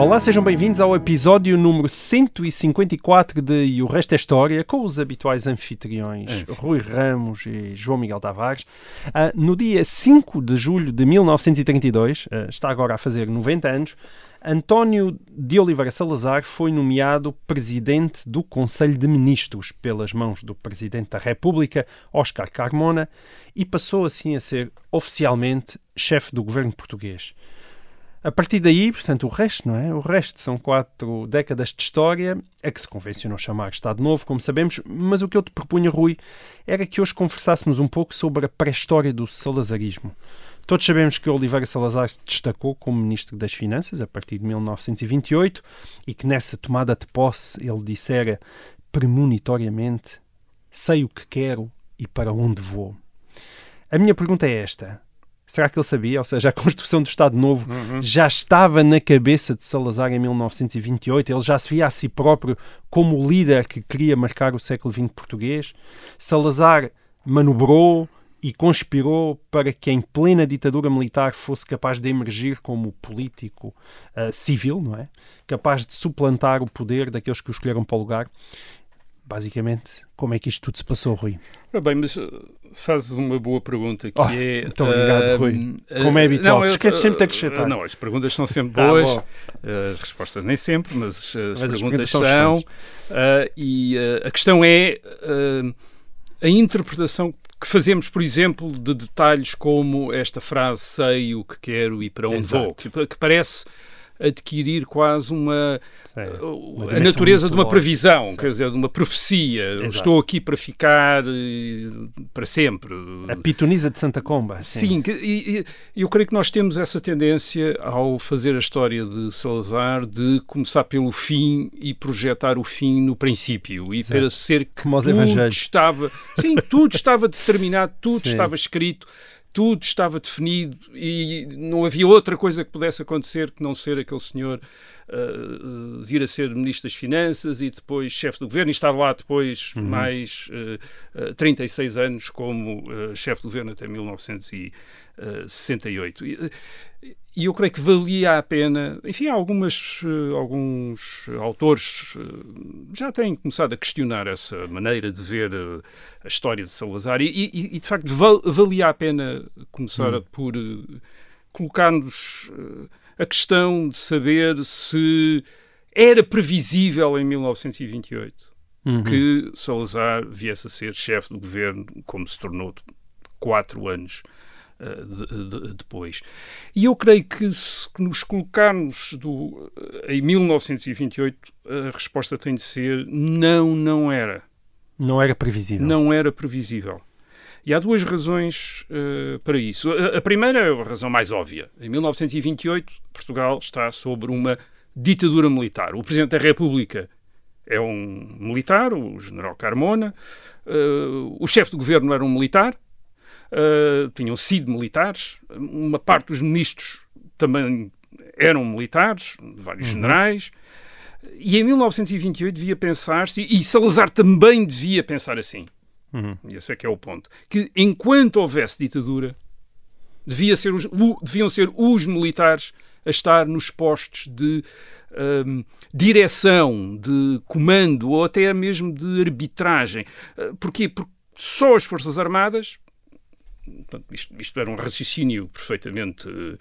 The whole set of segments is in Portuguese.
Olá, sejam bem-vindos ao episódio número 154 de E o Resto é História, com os habituais anfitriões Rui Ramos e João Miguel Tavares. Ah, no dia 5 de julho de 1932, ah, está agora a fazer 90 anos, António de Oliveira Salazar foi nomeado presidente do Conselho de Ministros pelas mãos do Presidente da República, Oscar Carmona, e passou assim a ser oficialmente chefe do governo português. A partir daí, portanto, o resto, não é? O resto são quatro décadas de história, a que se convencionou chamar Estado Novo, como sabemos, mas o que eu te propunha, Rui, era que hoje conversássemos um pouco sobre a pré-história do salazarismo. Todos sabemos que Oliveira Salazar se destacou como Ministro das Finanças a partir de 1928 e que nessa tomada de posse ele dissera premonitoriamente sei o que quero e para onde vou. A minha pergunta é esta. Será que ele sabia? Ou seja, a construção do Estado Novo já estava na cabeça de Salazar em 1928? Ele já se via a si próprio como o líder que queria marcar o século XX português? Salazar manobrou e conspirou para que em plena ditadura militar fosse capaz de emergir como político ah, civil, não é? Capaz de suplantar o poder daqueles que o escolheram para o lugar. Basicamente, como é que isto tudo se passou, Rui? Ora bem, mas uh, fazes uma boa pergunta que Oh, é. muito obrigado, uh, Rui. Como é habitual. não, esqueces sempre de acrescentar. Não, as perguntas são sempre Ah, boas, uh, as respostas nem sempre, mas, as Mas as perguntas perguntas são são. uh, e uh, a questão é a interpretação que fazemos, por exemplo, de detalhes como esta frase sei o que quero e para onde Exato. vou, que parece adquirir quase uma Sei, uma a natureza de uma previsão, quer dizer, de uma profecia. Exato. Estou aqui para ficar eh, para sempre. A pitonisa de Santa Comba. Sim, que- e, e eu creio que nós temos essa tendência ao fazer a história de Salazar de começar pelo fim e projetar o fim no princípio e para ser que Como tudo estava, sim, tudo estava determinado, tudo Sim. estava escrito, tudo estava definido e não havia outra coisa que pudesse acontecer que não ser aquele senhor uh, vir a ser Ministro das Finanças e depois chefe do governo e estar lá depois Uhum. mais uh, uh, 36 anos como chefe do governo até 1968. E, e eu creio que valia a pena, enfim, algumas, alguns autores já têm começado a questionar essa maneira de ver a história de Salazar e, e- e, de facto val- valia a pena começar por uh, colocar-nos a questão de saber se era previsível em 1928 Uhum. que Salazar viesse a ser chefe do governo, como se tornou quatro anos uh, de- de- depois. E eu creio que se nos colocarmos do, em 1928, a resposta tem de ser não, não era. Não era previsível. Não era previsível. E há duas razões eh, para isso. A, a primeira é a razão mais óbvia. Em 1928, Portugal está sobre uma ditadura militar. O Presidente da República é um militar, o General Carmona. Eh, o chefe do governo era um militar. eh, tinham sido militares. Uma parte dos ministros também eram militares, vários generais. E em 1928 devia pensar-se, e Salazar também devia pensar assim, Uhum. e esse é que é o ponto, que enquanto houvesse ditadura, devia ser os- o- deviam ser os militares a estar nos postos de hum, direção, de comando ou até mesmo de arbitragem. Uh, porquê? Porque só as Forças Armadas. Isto, isto era um raciocínio perfeitamente uh,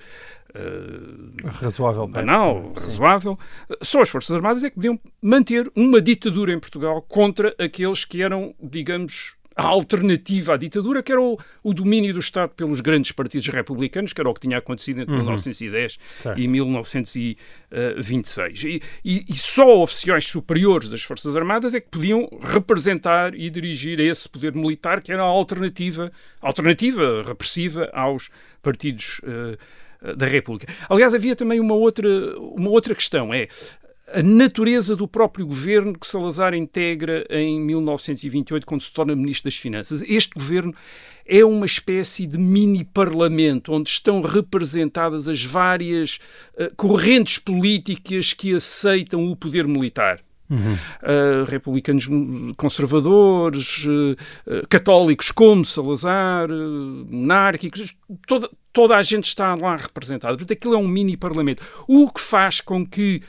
Razoável. bem. banal, Sim. razoável. Só as Forças Armadas é que podiam manter uma ditadura em Portugal contra aqueles que eram, digamos, a alternativa à ditadura, que era o, o domínio do Estado pelos grandes partidos republicanos, que era o que tinha acontecido entre 1910 Certo. e 1926. E, e- e só oficiais superiores das Forças Armadas é que podiam representar e dirigir esse poder militar, que era a alternativa, alternativa repressiva aos partidos eh, da República. Aliás, havia também uma outra, uma outra questão, é a natureza do próprio governo que Salazar integra em 1928, quando se torna Ministro das Finanças. Este governo é uma espécie de mini-parlamento onde estão representadas as várias uh, correntes políticas que aceitam o poder militar. Uhum. Uh, republicanos conservadores, uh, católicos como Salazar, monárquicos, toda, toda a gente está lá representada. Portanto, aquilo é um mini-parlamento. O que faz com que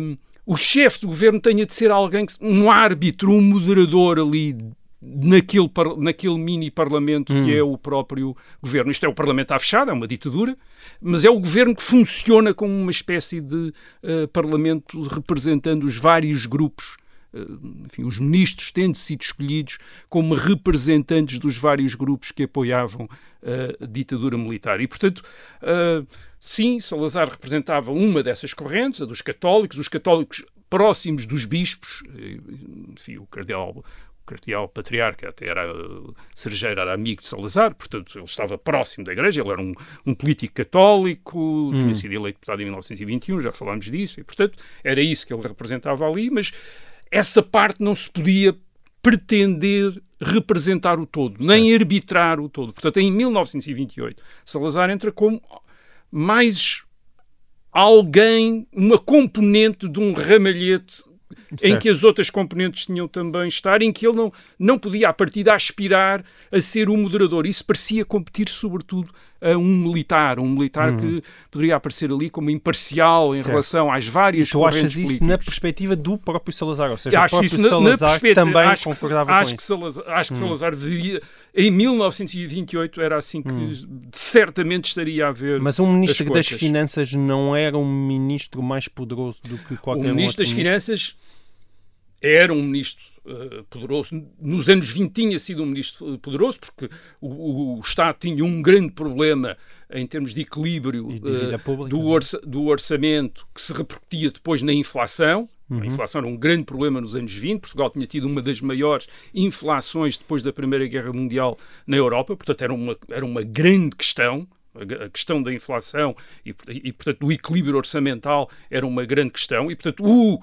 um, o chefe do governo tenha de ser alguém, que, um árbitro, um moderador ali naquele, naquele mini parlamento hum. que é o próprio governo. Isto é o parlamento à fechada, é uma ditadura, mas é o governo que funciona como uma espécie de uh, parlamento representando os vários grupos. Uh, enfim, os ministros tendo sido escolhidos como representantes dos vários grupos que apoiavam uh, a ditadura militar. E, portanto, Sim, Salazar representava uma dessas correntes, a dos católicos, os católicos próximos dos bispos, enfim, o cardeal, o cardeal patriarca até era cerejeiro, era amigo de Salazar, portanto ele estava próximo da igreja, ele era um, um político católico, hum. tinha sido eleito deputado em 1921, já falámos disso, e portanto era isso que ele representava ali, mas essa parte não se podia pretender representar o todo, certo. nem arbitrar o todo. Portanto, em 1928, Salazar entra como mais alguém, uma componente de um ramalhete certo. em que as outras componentes tinham também estar, em que ele não, não podia, a partir de aspirar a ser o moderador. Isso parecia competir, sobretudo, a um militar, um militar hum. que poderia aparecer ali como imparcial em certo. relação às várias e tu achas isso políticas. na perspectiva do próprio Salazar, ou seja, acho o próprio isso Salazar também acho concordava que, acho que. Salazar, acho que hum. Salazar deveria, em 1928 era assim que hum. certamente estaria a ver Mas um ministro das Finanças não era um ministro mais poderoso do que qualquer outro O ministro das Finanças era um ministro uh, poderoso. Nos anos 20 tinha sido um ministro poderoso, porque o, o Estado tinha um grande problema em termos de equilíbrio uh, do, orça, do, orçamento que se repercutia depois na inflação. Uhum. A inflação era um grande problema nos anos 20. Portugal tinha tido uma das maiores inflações depois da Primeira Guerra Mundial na Europa, portanto, era uma, era uma grande questão a questão da inflação e, e, portanto, do equilíbrio orçamental era uma grande questão e, portanto, o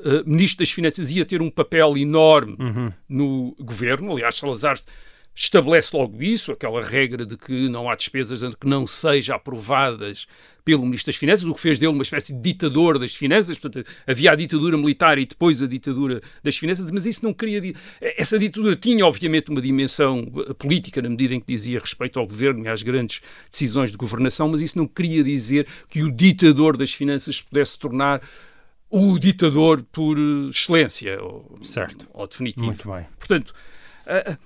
uh, Ministro das Finanças ia ter um papel enorme uhum. no governo. Aliás, Salazar estabelece logo isso, aquela regra de que não há despesas que não sejam aprovadas pelo Ministro das Finanças, o que fez dele uma espécie de ditador das finanças. Portanto, havia a ditadura militar e depois a ditadura das finanças, mas isso não queria. Essa ditadura tinha, obviamente, uma dimensão eh, política, na medida em que dizia respeito ao governo e às grandes decisões de governação, mas isso não queria dizer que o ditador das finanças pudesse tornar o ditador por excelência, ou, certo. ou definitivo. Muito bem. Portanto, uh,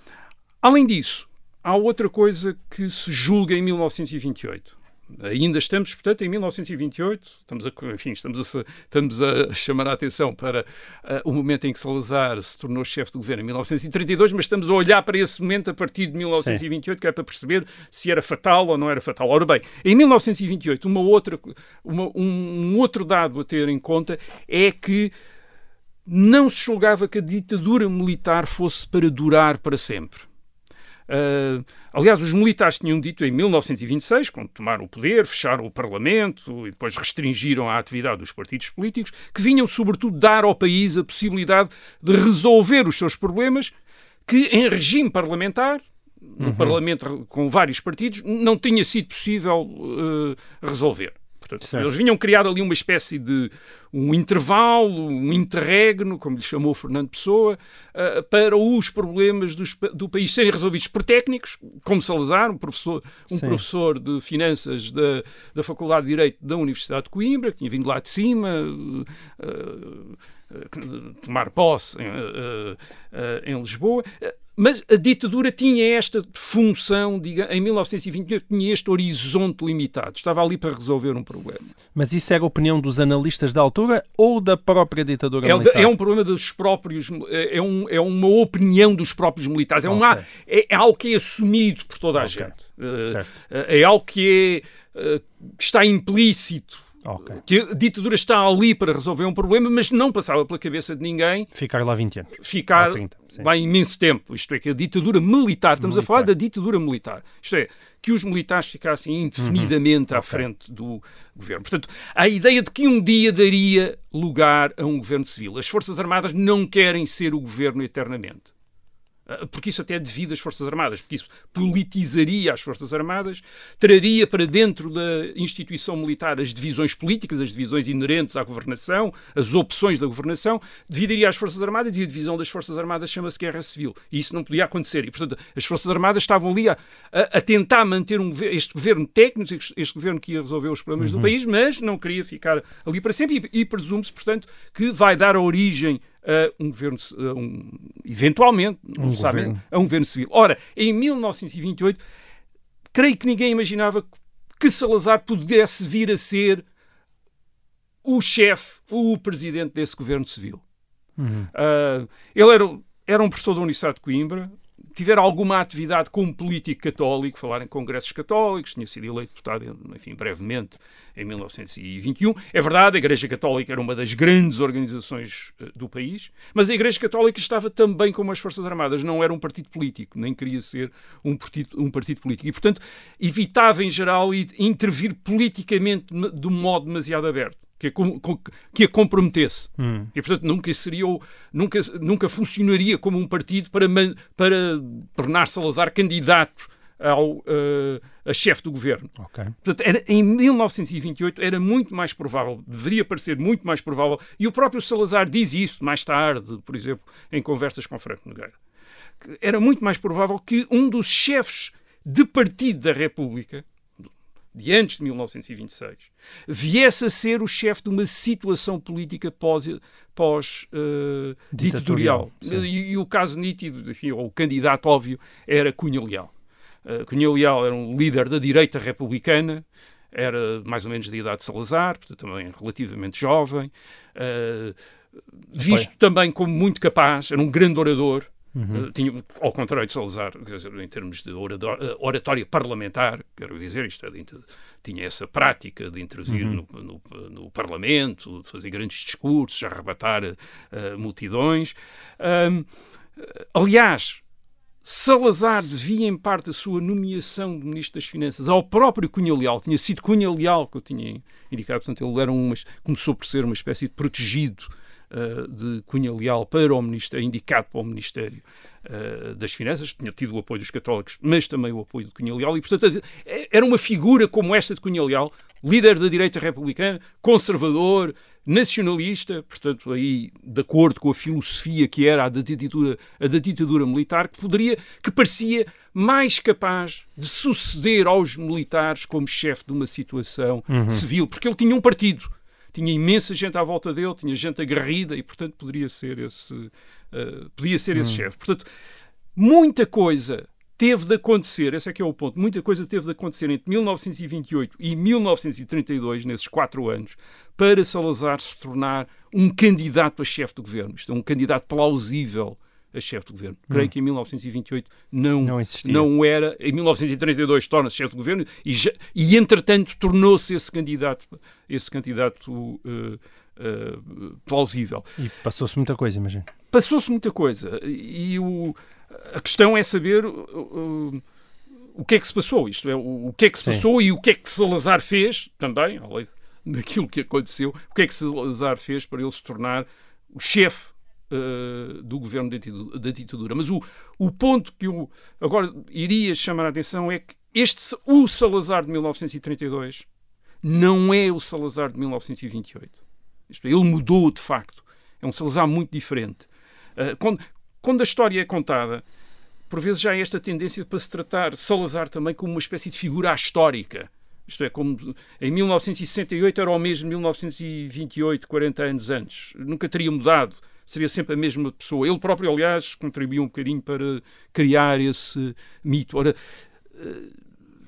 além disso, há outra coisa que se julga em 1928. Ainda estamos, portanto, em 1928, estamos a, enfim, estamos a, estamos a chamar a atenção para uh, o momento em que Salazar se tornou chefe de governo, em 1932, mas estamos a olhar para esse momento a partir de 1928, Sim. que é para perceber se era fatal ou não era fatal. Ora bem, em 1928, uma outra, uma, um outro dado a ter em conta é que não se julgava que a ditadura militar fosse para durar para sempre. Uh, aliás, os militares tinham dito em 1926, quando tomaram o poder, fecharam o Parlamento e depois restringiram a atividade dos partidos políticos, que vinham sobretudo dar ao país a possibilidade de resolver os seus problemas que em regime parlamentar, num uhum. Parlamento com vários partidos, não tinha sido possível uh, resolver. Portanto, eles vinham criar ali uma espécie de um intervalo, um interregno, como lhe chamou Fernando Pessoa, uh, para os problemas dos, do país serem resolvidos por técnicos, como Salazar, um professor, um professor de finanças da, da Faculdade de Direito da Universidade de Coimbra, que tinha vindo lá de cima. Uh, tomar posse em, em Lisboa. Mas a ditadura tinha esta função, diga, em 1928, tinha este horizonte limitado, estava ali para resolver um problema. Mas isso era a opinião dos analistas da altura ou da própria ditadura é, militar? É um problema dos próprios, é, é, um, é uma opinião dos próprios militares, é, uma, okay. é, é, algo que é assumido por toda a okay. gente, uh, é algo que é, uh, está implícito Ok. que a ditadura está ali para resolver um problema, mas não passava pela cabeça de ninguém Ficar lá 20 anos. ficar Ou 30, sim. lá imenso tempo. Isto é, que a ditadura militar, estamos a Militar. falar da ditadura militar. Isto é, que os militares ficassem indefinidamente à Uhum. Ok. frente do governo. Portanto, a ideia de que um dia daria lugar a um governo civil. As Forças Armadas não querem ser o governo eternamente. Ah, Porque isso até é devido às Forças Armadas, porque isso politizaria as Forças Armadas, traria para dentro da instituição militar as divisões políticas, as divisões inerentes à governação, as opções da governação, dividiria as Forças Armadas e a divisão das Forças Armadas chama-se Guerra Civil. E isso não podia acontecer. E, portanto, as Forças Armadas estavam ali a, a- tentar manter um este governo técnico, este, governo que ia resolver os problemas do país, mas não queria ficar ali para sempre. E, e presume-se, portanto, que vai dar origem a um governo, a um- eventualmente, não Um se sabe, governo. a um governo civil. Ora, em 1928, creio que ninguém imaginava que Salazar pudesse vir a ser o chefe, o presidente desse governo civil. Ah, ele era, era um professor da Universidade de Coimbra, tivera alguma atividade como político católico, falar em congressos católicos, tinha sido eleito deputado, enfim, brevemente, em 1921. É verdade, a Igreja Católica era uma das grandes organizações eh, do país, mas a Igreja Católica estava também como as Forças Armadas, não era um partido político, nem queria ser um partido, um partido político. E, portanto, evitava, em geral, intervir politicamente de um modo demasiado aberto. Que a, com- que a comprometesse. Hum. E, portanto, nunca seria nunca, nunca funcionaria como um partido para, para tornar Salazar candidato ao, eh, a chefe do governo. Ok. Portanto, era, em 1928 era muito mais provável, deveria parecer muito mais provável, e o próprio Salazar diz isso mais tarde, por exemplo, em conversas com Franco Nogueira, era muito mais provável que um dos chefes de partido da República, de antes de 1926, viesse a ser o chefe de uma situação política pós, pós sim. E, e o caso nítido, enfim, ou o candidato óbvio, era Cunha Leal. Uh, Cunha Leal era um líder da direita republicana, era mais ou menos da idade de Salazar, portanto também relativamente jovem, uh, visto também como muito capaz, era um grande orador, uh, tinha, ao contrário de Salazar, dizer, em termos de orador, uh, oratória parlamentar, quero dizer, isto é, de tinha essa prática de intervir no, no- no Parlamento, de fazer grandes discursos, arrebatar uh, multidões. Um, aliás, Salazar devia, em parte, a sua nomeação de Ministro das Finanças ao próprio Cunha Leal. Tinha sido Cunha Leal que eu tinha indicado. Portanto, ele era uma, começou por ser uma espécie de protegido uh, de Cunha Leal para o Ministério, indicado para o Ministério uh, das Finanças. Tinha tido o apoio dos católicos, mas também o apoio de Cunha Leal. E, portanto, era uma figura como esta de Cunha Leal, líder da direita republicana, conservador, nacionalista, portanto, aí de acordo com a filosofia que era a da ditadura, a da ditadura militar, que poderia, que parecia mais capaz de suceder aos militares como chefe de uma situação civil, porque ele tinha um partido, tinha imensa gente à volta dele, tinha gente aguerrida e, portanto, poderia ser esse, uh, podia ser esse chefe. Portanto, muita coisa teve de acontecer, esse é que é o ponto, muita coisa teve de acontecer entre 1928 e 1932, nesses quatro anos, para Salazar se tornar um candidato a chefe de governo. Isto é, um candidato plausível a chefe de governo. Creio que em 1928 não, Não existia. não era. Em 1932 torna-se chefe de governo e, já- e entretanto, tornou-se esse candidato, esse candidato uh, uh, plausível E passou-se muita coisa, imagino. passou-se muita coisa e o, a questão é saber uh, uh, o que é que se passou, isto é, o, o que é que se Sim. passou e o que é que Salazar fez também, além daquilo que aconteceu, o que é que Salazar fez para ele se tornar o chefe uh, do governo da ditadura. Mas o, o ponto que eu agora iria chamar a atenção é que este, o Salazar de 1932 não é o Salazar de 1928. Isto é, ele mudou de facto. É um Salazar muito diferente. Uh, quando, quando a história é contada, por vezes já há esta tendência para se tratar Salazar também como uma espécie de figura histórica. Isto é, como em 1968 era o mesmo 1928, 40 anos antes. Nunca teria mudado. Seria sempre a mesma pessoa. Ele próprio, aliás, contribuiu um bocadinho para criar esse mito. Ora, eh,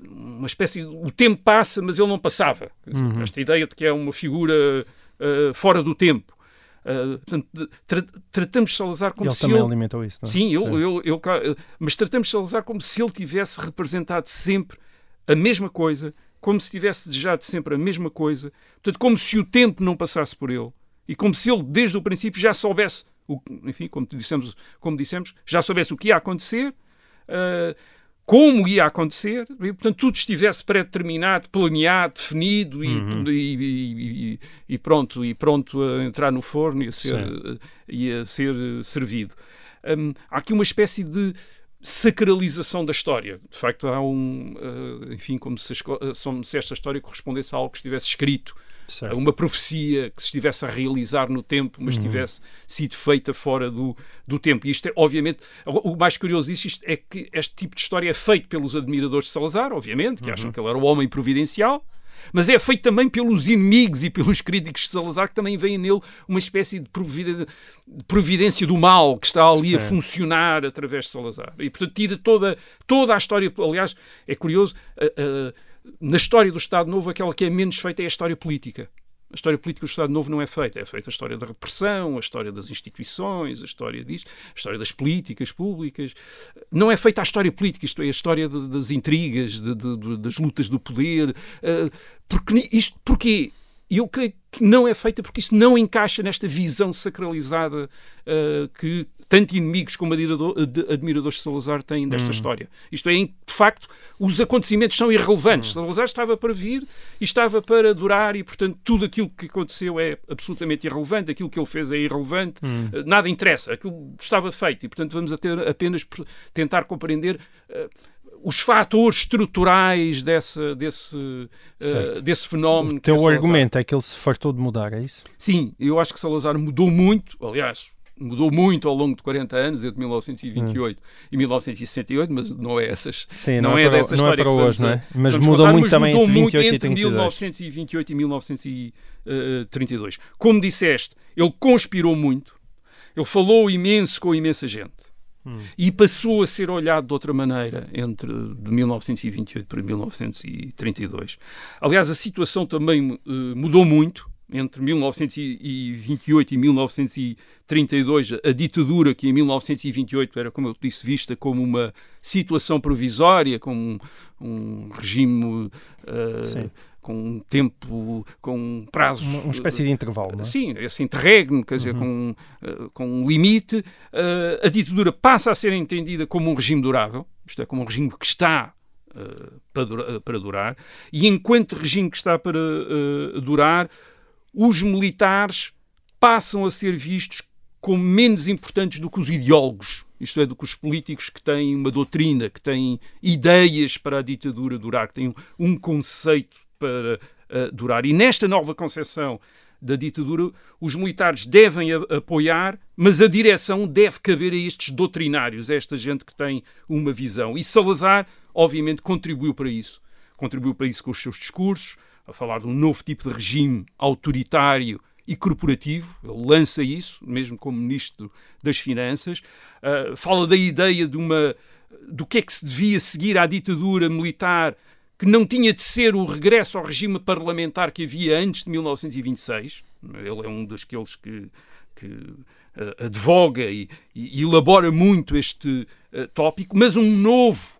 uma espécie. O tempo passa, mas ele não passava. Dizer, Esta ideia de que é uma figura eh, fora do tempo. Eh, portanto, de- tra- tratamos Salazar como ele se ele alimentou isso, não é? Sim, ele, ele- mas tratamos Salazar como se ele tivesse representado sempre a mesma coisa como se tivesse desejado sempre a mesma coisa, portanto, como se o tempo não passasse por ele e como se ele, desde o princípio, já soubesse, o, enfim, como dissemos, como dissemos, já soubesse o que ia acontecer. Uh, como ia acontecer, e, portanto, tudo estivesse pré-determinado, planeado, definido e, uhum. e, e, pronto, e pronto a entrar no forno e a ser, a ser servido. Um, há aqui uma espécie de sacralização da história. De facto, há um, uh, enfim, como se, como se esta história correspondesse a algo que estivesse escrito Certo. uma profecia que se estivesse a realizar no tempo, mas uhum. tivesse sido feita fora do, do tempo. E isto é, obviamente, o mais curioso disso é que este tipo de história é feito pelos admiradores de Salazar, obviamente, que uhum. acham que ele era o homem providencial, mas é feito também pelos inimigos e pelos críticos de Salazar, que também veem nele uma espécie de providência do mal que está ali Sim. a funcionar através de Salazar. E, portanto, tira toda, toda a história. Aliás, é curioso, na história do Estado Novo, aquela que é menos feita é a história política. A história política do Estado Novo não é feita. É feita a história da repressão, a história das instituições, a história disto, a história das políticas públicas. Não é feita a história política, isto é, a história de, das intrigas, de, de, das lutas do poder. Uh, porque isto, porquê? Eu creio que não é feita porque isso não encaixa nesta visão sacralizada uh, que tanto inimigos como admirador, admiradores de Salazar têm desta hum. história. Isto é, de facto, os acontecimentos são irrelevantes. Hum. Salazar estava para vir e estava para durar e, portanto, tudo aquilo que aconteceu é absolutamente irrelevante, aquilo que ele fez é irrelevante, hum. uh, nada interessa, aquilo estava feito e, portanto, vamos ter apenas tentar compreender uh, os fatores estruturais desse, desse, uh, desse fenómeno. O teu é argumento é que ele se fartou de mudar, é isso? Sim, eu acho que Salazar mudou muito, aliás, mudou muito ao longo de 40 anos, entre 1928 hum. e 1968, mas não é essas. Sim, não, não é, é para, dessa não é história é para hoje, não é? Mas mudou contar, muito mas também mudou entre 28 muito entre 1928 e 1932. Como disseste, ele conspirou muito, ele falou imenso com imensa gente. E passou a ser olhado de outra maneira entre de 1928 para 1932. Aliás, a situação também uh, mudou muito entre 1928 e 1932, a ditadura que em 1928 era, como eu disse, vista como uma situação provisória, como um, um regime uh, com um tempo, com um prazo... Uma, uma espécie de intervalo, é? Sim, esse interregno, quer dizer, uhum. com, uh, com um limite. Uh, a ditadura passa a ser entendida como um regime durável, isto é, como um regime que está para, durar, e enquanto regime que está para durar, os militares passam a ser vistos como menos importantes do que os ideólogos, isto é, do que os políticos que têm uma doutrina, que têm ideias para a ditadura durar, que têm um conceito para uh, durar. E nesta nova concepção da ditadura, os militares devem apoiar, mas a direção deve caber a estes doutrinários, a esta gente que tem uma visão. E Salazar, obviamente, contribuiu para isso. Contribuiu para isso com os seus discursos, a falar de um novo tipo de regime autoritário e corporativo. Ele lança isso, mesmo como Ministro das Finanças. Uh, fala da ideia de uma do que é que se devia seguir à ditadura militar que não tinha de ser o regresso ao regime parlamentar que havia antes de 1926. Ele é um daqueles que, que uh, advoga e, e, elabora muito este uh, tópico, mas um novo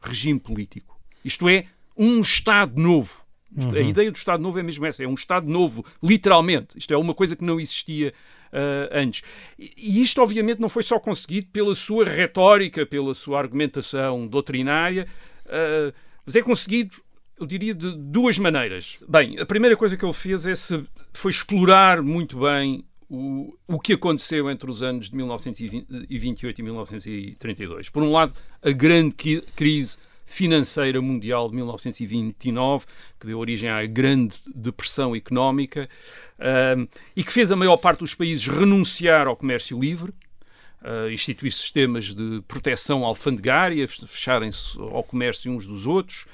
regime político. Isto é, um Estado novo. Uhum. A ideia do Estado Novo é mesmo essa, é um Estado novo, literalmente. Isto é uma coisa que não existia uh, antes. E isto, obviamente, não foi só conseguido pela sua retórica, pela sua argumentação doutrinária, uh, mas é conseguido, eu diria, de duas maneiras. Bem, a primeira coisa que ele fez é se, foi explorar muito bem o, o que aconteceu entre os anos de 1928 e 1932. Por um lado, a grande crise financeira mundial de 1929, que deu origem à grande depressão económica uh, e que fez a maior parte dos países renunciar ao comércio livre, uh, instituir sistemas de proteção alfandegária, fecharem-se ao comércio uns dos outros.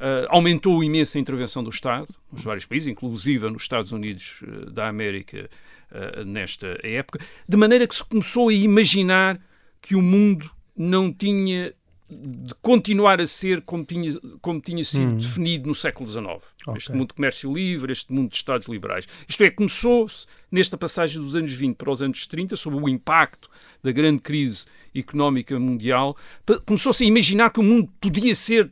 Uh, aumentou imenso a intervenção do Estado nos vários países, inclusive nos Estados Unidos uh, da América uh, nesta época, de maneira que se começou a imaginar que o mundo não tinha de continuar a ser como tinha, como tinha sido hum. definido no século XIX. Okay. Este mundo de comércio livre, este mundo de Estados liberais. Isto é, começou-se nesta passagem dos anos 20 para os anos 30, sob o impacto da grande crise económica mundial, começou-se a imaginar que o mundo podia ser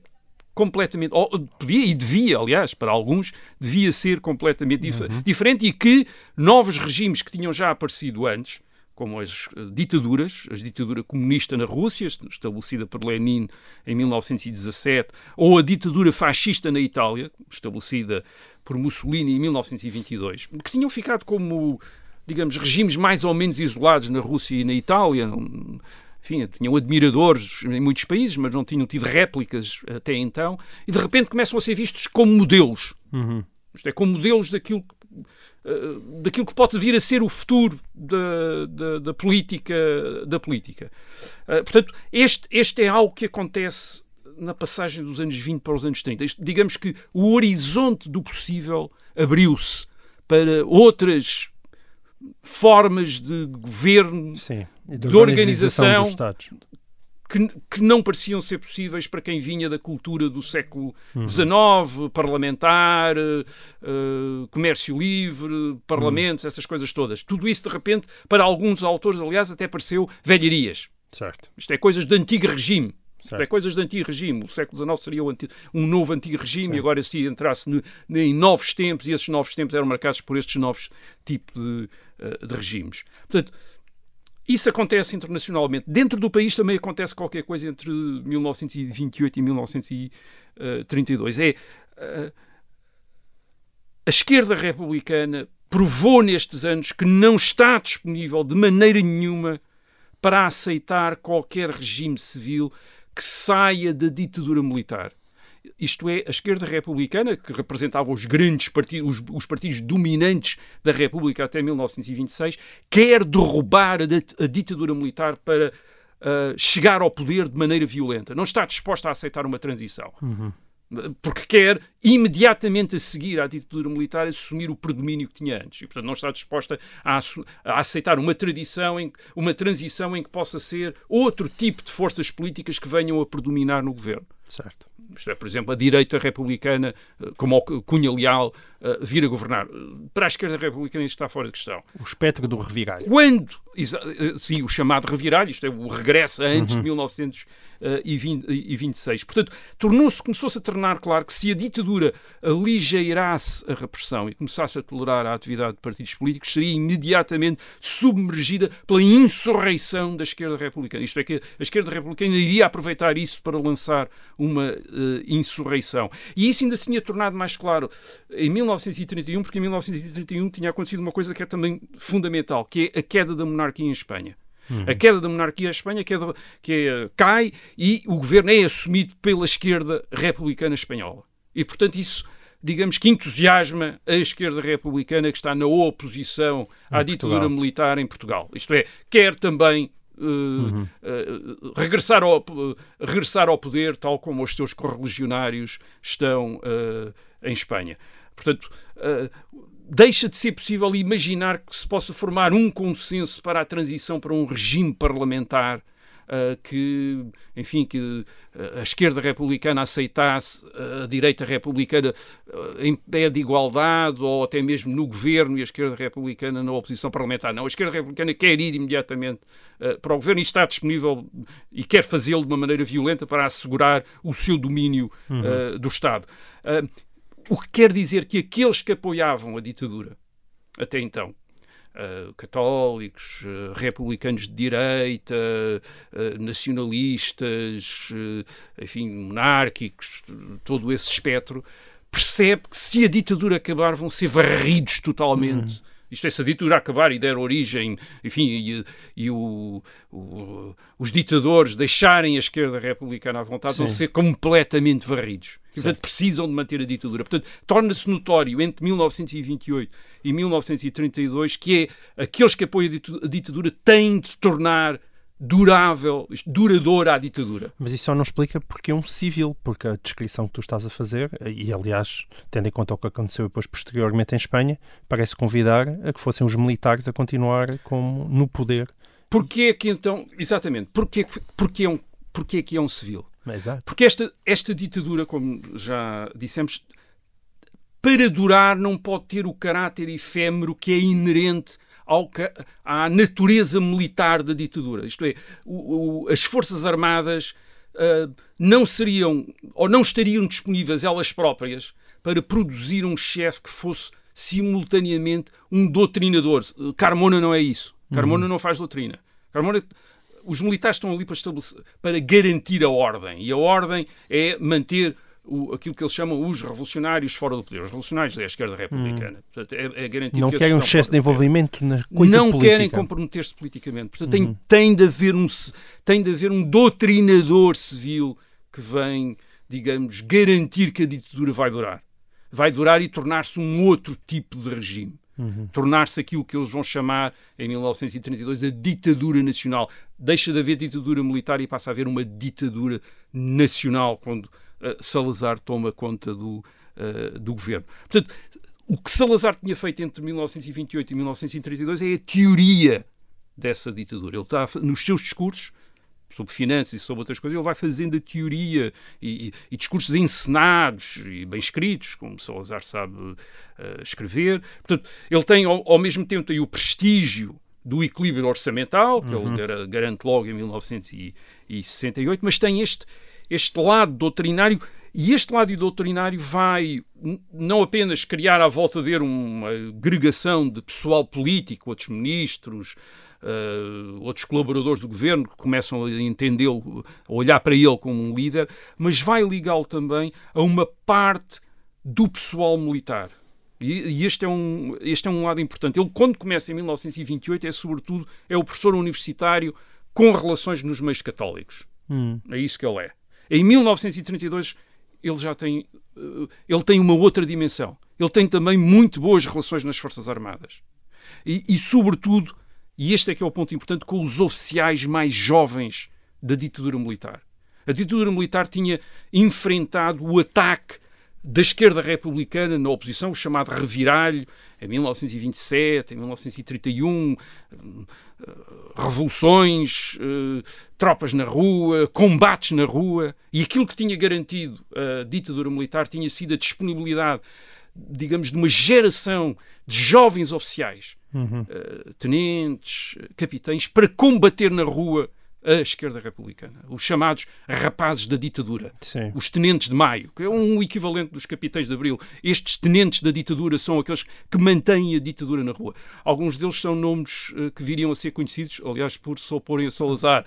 completamente, ou, podia e devia, aliás, para alguns, devia ser completamente dif diferente e que novos regimes que tinham já aparecido antes, como as eh, ditaduras, a ditadura comunista na Rússia, estabelecida por Lenin em 1917, ou a ditadura fascista na Itália, estabelecida por Mussolini em 1922, que tinham ficado como, digamos, regimes mais ou menos isolados na Rússia e na Itália, enfim, tinham admiradores em muitos países, mas não tinham tido réplicas até então, e de repente começam a ser vistos como modelos. Uhum. Isto é, como modelos daquilo que daquilo que pode vir a ser o futuro da, da, da política. Da política. Uh, portanto, este, este é algo que acontece na passagem dos anos 20 para os anos 30. Isto, digamos que o horizonte do possível abriu-se para outras formas de governo, Sim, de, de organização, que, que, não pareciam ser possíveis para quem vinha da cultura do século XIX, uhum. parlamentar, uh, comércio livre, parlamentos, uhum. essas coisas todas. Tudo isso, de repente, para alguns autores, aliás, até pareceu velharias. Certo. Isto é coisas de antigo regime. Isto é coisas de antigo regime. O século XIX seria um novo antigo regime Sim. e agora se entrasse em novos tempos e esses novos tempos eram marcados por estes novos tipos de, uh, de regimes. Portanto, isso acontece internacionalmente. Dentro do país também acontece qualquer coisa entre 1928 e 1932. É uh, a esquerda republicana provou nestes anos que não está disponível de maneira nenhuma para aceitar qualquer regime civil que saia da ditadura militar isto é, a esquerda republicana, que representava os grandes partidos, os, os partidos dominantes da República até 1926, quer derrubar a, a ditadura militar para uh, chegar ao poder de maneira violenta. Não está disposta a aceitar uma transição. Uhum. Porque quer imediatamente a seguir à ditadura militar assumir o predomínio que tinha antes. E, portanto, não está disposta a, a aceitar uma tradição, em, uma transição em que possa ser outro tipo de forças políticas que venham a predominar no governo. Certo é, por exemplo, a direita republicana, eh, como o Cunha Leal, uh, vir a governar. Para a esquerda republicana isso está fora de questão. O espectro do reviralho. Quando, eh, sim, o chamado reviralho, isto é, o regresso antes uhum. de 1926. Portanto, tornou-se, começou-se a tornar claro que se a ditadura aligeirasse a repressão e começasse a tolerar a atividade de partidos políticos, seria imediatamente submergida pela insurreição da esquerda republicana. Isto é, que a esquerda republicana iria aproveitar isso para lançar uma uh, insurreição. E isso ainda se tinha tornado mais claro em 19 1931, porque em 1931 tinha acontecido uma coisa que é também fundamental, que é a queda da monarquia em Espanha. Uhum. A queda da monarquia em Espanha que, é, que é, cai e o governo é assumido pela esquerda republicana espanhola. E, portanto, isso, digamos que entusiasma a esquerda republicana que está na oposição à em ditadura Portugal. militar em Portugal. Isto é, quer também Uh, uhum. uh, regressar, ao, uh, regressar ao poder, tal como os seus correligionários estão em Espanha. Portanto, deixa de ser possível imaginar que se possa formar um consenso para a transição para um regime parlamentar uh, que, enfim, que a esquerda republicana aceitasse a direita republicana em pé de igualdade ou até mesmo no governo e a esquerda republicana na oposição parlamentar. Não, a esquerda republicana quer ir imediatamente para o governo e está disponível e quer fazê-lo de uma maneira violenta para assegurar o seu domínio uh, do Estado. O que quer dizer que aqueles que apoiavam a ditadura até então, Uh, católicos, uh, republicanos de direita, uh, nacionalistas, enfim, monárquicos, todo esse espectro, percebe que se a ditadura acabar vão ser varridos totalmente. Uhum. Isto é, se a ditadura acabar e der origem, enfim, e, e o, o, os ditadores deixarem a esquerda republicana à vontade, Sim. vão ser completamente varridos. E, portanto, precisam de manter a ditadura. Portanto, torna-se notório entre 1928 e 1932 que é aqueles que apoiam a ditadura têm de tornar durável, duradoura à ditadura. Mas isso só não explica porque é um civil, porque a descrição que tu estás a fazer, e aliás, tendo em conta o que aconteceu depois posteriormente em Espanha, parece convidar a que fossem os militares a continuar como no poder. Porquê é que então, exatamente, porquê, porquê, é um, porquê é que é um civil? Exato. Porque esta, esta ditadura, como já dissemos, para durar não pode ter o caráter efêmero que é inerente ao, à natureza militar da ditadura. Isto é, o, o, as Forças Armadas uh, não seriam ou não estariam disponíveis elas próprias para produzir um chefe que fosse simultaneamente um doutrinador. Carmona não é isso. Carmona uhum. não faz doutrina. Carmona os militares estão ali para, para garantir a ordem. E a ordem é manter o, aquilo que eles chamam os revolucionários fora do poder. Os revolucionários da esquerda republicana. Hum. Portanto, é, é garantir não que querem um excesso de envolvimento na coisa Não política. querem comprometer-se politicamente. Portanto, uhum. tem, tem, de haver um, tem de haver um doutrinador civil que vem, digamos, garantir que a ditadura vai durar. Vai durar e tornar-se um outro tipo de regime. Uhum. Tornar-se aquilo que eles vão chamar, em 1932, a ditadura nacional. Deixa de haver ditadura militar e passa a haver uma ditadura nacional, quando Salazar toma conta do, uh, do governo. Portanto, o que Salazar tinha feito entre 1928 e 1932 é a teoria dessa ditadura. Ele está, nos seus discursos, sobre finanças e sobre outras coisas, ele vai fazendo a teoria e, e, e discursos encenados e bem escritos, como Salazar sabe uh, escrever. Portanto, ele tem, ao, ao, mesmo tempo, tem o prestígio do equilíbrio orçamental, que uhum. ele garante logo em 1968, mas tem este, este lado doutrinário e este lado doutrinário vai não apenas criar à volta dele uma agregação de pessoal político, outros ministros, uh, outros colaboradores do governo que começam a entendê-lo, a olhar para ele como um líder, mas vai ligá-lo também a uma parte do pessoal militar. E, este, é um, este é um lado importante. Ele, quando começa em 1928, é sobretudo é o professor universitário com relações nos meios católicos. Hum. É isso que ele é. Em 1932, ele já tem, uh, ele tem uma outra dimensão. Ele tem também muito boas relações nas Forças Armadas. E, e, sobretudo, e este é que é o ponto importante, com os oficiais mais jovens da ditadura militar. A ditadura militar tinha enfrentado o ataque da esquerda republicana na oposição, o chamado reviralho, em 1927, em 1931, revoluções, eh, tropas na rua, combates na rua, e aquilo que tinha garantido a ditadura militar tinha sido a disponibilidade, digamos, de uma geração de jovens oficiais uhum. uh, tenentes, capitães, para combater na rua a esquerda republicana, os chamados rapazes da ditadura, Sim. os tenentes de maio, que é um equivalente dos capitães de abril. Estes tenentes da ditadura são aqueles que mantêm a ditadura na rua. Alguns deles são nomes uh, que viriam a ser conhecidos, aliás, por só porem a Salazar.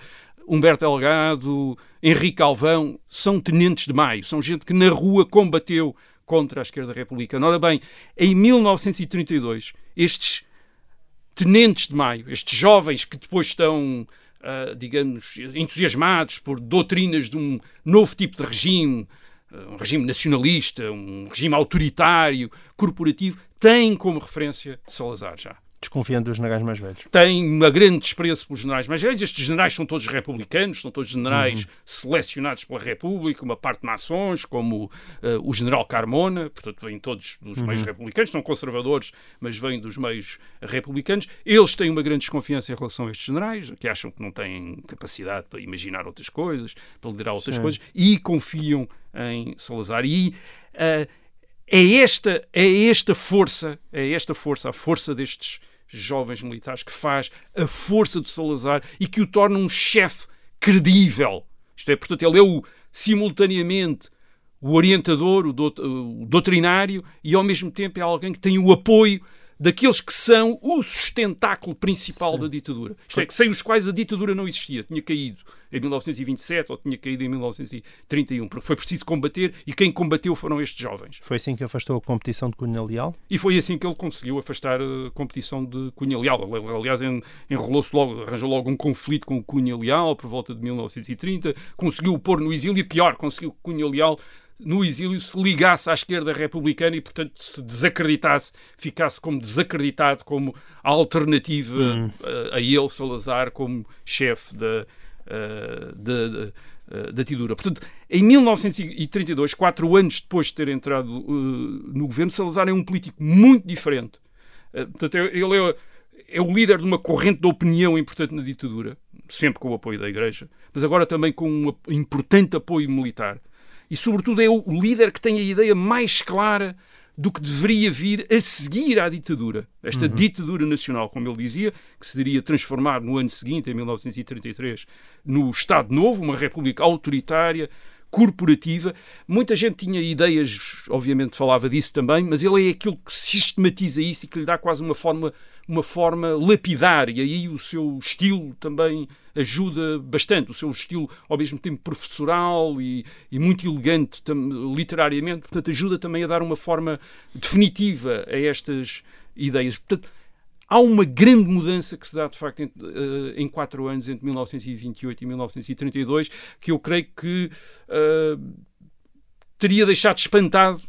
Humberto Delgado, Henrique Alvão, são tenentes de maio, são gente que na rua combateu contra a esquerda republicana. Ora bem, em 1932, estes tenentes de maio, estes jovens que depois estão, uh, digamos, entusiasmados por doutrinas de um novo tipo de regime, uh, um regime nacionalista, um regime autoritário, corporativo, têm como referência Salazar já. Desconfiando dos generais mais velhos. Tem uma grande desprezo pelos generais mais velhos. Estes generais são todos republicanos, são todos generais uhum. selecionados pela República, uma parte de maçons, como uh, o general Carmona, portanto, vêm todos dos uhum. meios republicanos, são conservadores, mas vêm dos meios republicanos. Eles têm uma grande desconfiança em relação a estes generais, que acham que não têm capacidade para imaginar outras coisas, para liderar outras Sim. coisas, e confiam em Salazar. E. Uh, é esta, é esta força, é esta força, a força destes jovens militares que faz a força do Salazar e que o torna um chefe credível. Isto é, portanto, ele é o, simultaneamente o orientador, o, o doutrinário e ao mesmo tempo é alguém que tem o apoio daqueles que são o sustentáculo principal Sim. da ditadura. Isto é, que sem os quais a ditadura não existia, tinha caído em 1927 ou tinha caído em 1931, porque foi preciso combater e quem combateu foram estes jovens. Foi assim que afastou a competição de Cunha Leal? E foi assim que ele conseguiu afastar a competição de Cunha Leal. Aliás, enrolou-se logo, arranjou logo um conflito com Cunha Leal por volta de 1930, conseguiu pôr no exílio e pior, conseguiu que Cunha Leal no exílio se ligasse à esquerda republicana e, portanto, se desacreditasse, ficasse como desacreditado como alternativa hum. a, a ele, Salazar, como chefe da, da, da, da ditadura. Portanto, em 1932, quatro anos depois de ter entrado uh, no governo, Salazar é um político muito diferente. portanto, ele é, é o líder de uma corrente de opinião importante na ditadura, sempre com o apoio da Igreja, mas agora também com um importante apoio militar e, sobretudo, é o líder que tem a ideia mais clara do que deveria vir a seguir à ditadura. Esta uhum. ditadura nacional, como ele dizia, que se iria transformar no ano seguinte, em 1933, no Estado Novo, uma república autoritária, corporativa. Muita gente tinha ideias, obviamente falava disso também, mas ele é aquilo que sistematiza isso e que lhe dá quase uma forma, uma forma lapidar. E aí o seu estilo também ajuda bastante. O seu estilo, ao mesmo tempo, professoral e, e muito elegante literariamente, portanto, ajuda também a dar uma forma definitiva a estas ideias. Portanto, há uma grande mudança que se dá, de facto, em, uh, em quatro anos, entre 1928 e 1932, que eu creio que uh, teria deixado espantado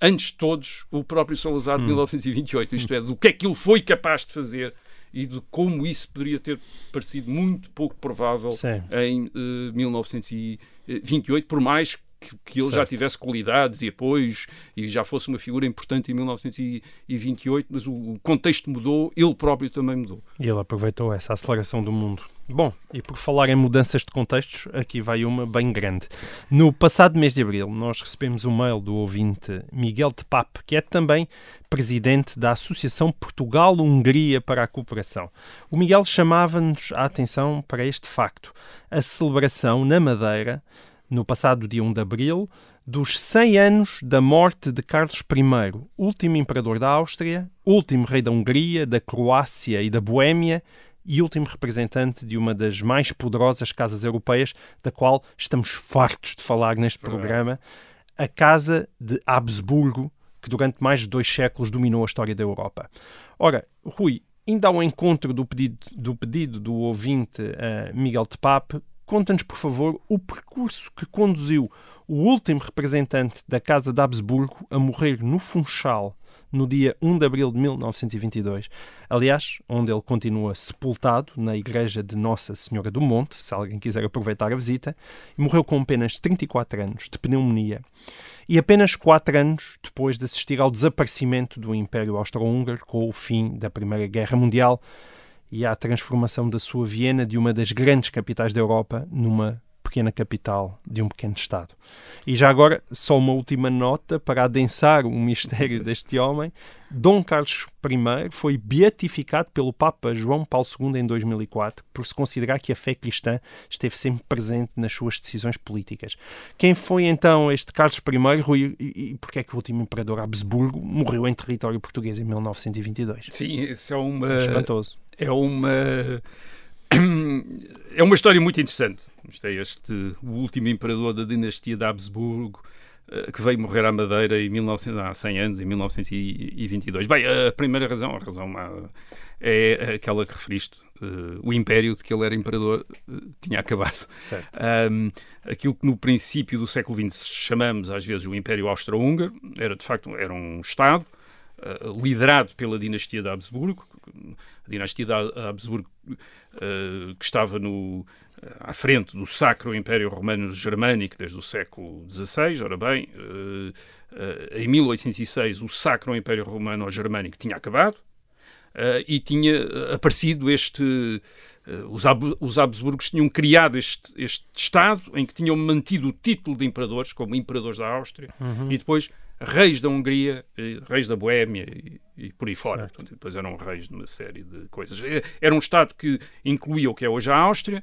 antes de todos o próprio Salazar de 1928, hum. isto é, do que é que ele foi capaz de fazer e de como isso poderia ter parecido muito pouco provável Sim. em uh, eh, 1928, por mais que, que ele certo. já tivesse qualidades e apoios e já fosse uma figura importante em 1928, mas o contexto mudou, ele próprio também mudou. E ele aproveitou essa aceleração do mundo. Bom, e por falar em mudanças de contextos, aqui vai uma bem grande. No passado mês de abril, nós recebemos um mail do ouvinte Miguel de Pape, que é também presidente da Associação Portugal-Hungria para a Cooperação. O Miguel chamava-nos a atenção para este facto: a celebração na Madeira no passado dia 1 de abril, dos 100 anos da morte de Carlos I, último imperador da Áustria, último rei da Hungria, da Croácia e da Boémia e último representante de uma das mais poderosas casas europeias, da qual estamos fartos de falar neste programa, a Casa de Habsburgo, que durante mais de dois séculos dominou a história da Europa. Ora, Rui, ainda ao encontro do pedido do, pedido do ouvinte uh, Miguel de Pape, Conta-nos, por favor, o percurso que conduziu o último representante da Casa de Habsburgo a morrer no Funchal no dia 1 de abril de 1922. Aliás, onde ele continua sepultado na igreja de Nossa Senhora do Monte, se alguém quiser aproveitar a visita, e morreu com apenas 34 anos de pneumonia. E apenas 4 anos depois de assistir ao desaparecimento do Império Austro-Húngaro com o fim da Primeira Guerra Mundial e à transformação da sua Viena de uma das grandes capitais da Europa numa pequena capital de um pequeno Estado. E já agora, só uma última nota para adensar o mistério deste homem. Dom Carlos I foi beatificado pelo Papa João Paulo II em 2004 por se considerar que a fé cristã esteve sempre presente nas suas decisões políticas. Quem foi então este Carlos I e, e porquê é que o último imperador Habsburgo morreu em território português em 1922? Sim, isso é uma... Espantoso é uma é uma história muito interessante. Isto é este o último imperador da dinastia de Habsburgo eh, que veio morrer à Madeira em 1900, há 100 anos, em 1922. Bem, a primeira razão, a razão é aquela que referiste. Uh, o império de que ele era imperador uh, tinha acabado. Um, aquilo que no princípio do século XX chamamos às vezes o Império Austro-Húngaro era de facto era um Estado liderado pela dinastia de Habsburgo, dinastia de Habsburgo, uh, que estava no, eh, à frente do Sacro Império Romano Germânico desde o século XVI. Ora bem, uh, em 1806 o Sacro Império Romano Germânico tinha acabado e tinha aparecido este. Os, os Habsburgos tinham criado este, este Estado em que tinham mantido o título de imperadores, como imperadores da Áustria, uhum. e depois reis da Hungria, reis da Boémia e, e por aí fora. Portanto, depois eram reis de uma série de coisas. É, era um Estado que incluía o que é hoje a Áustria,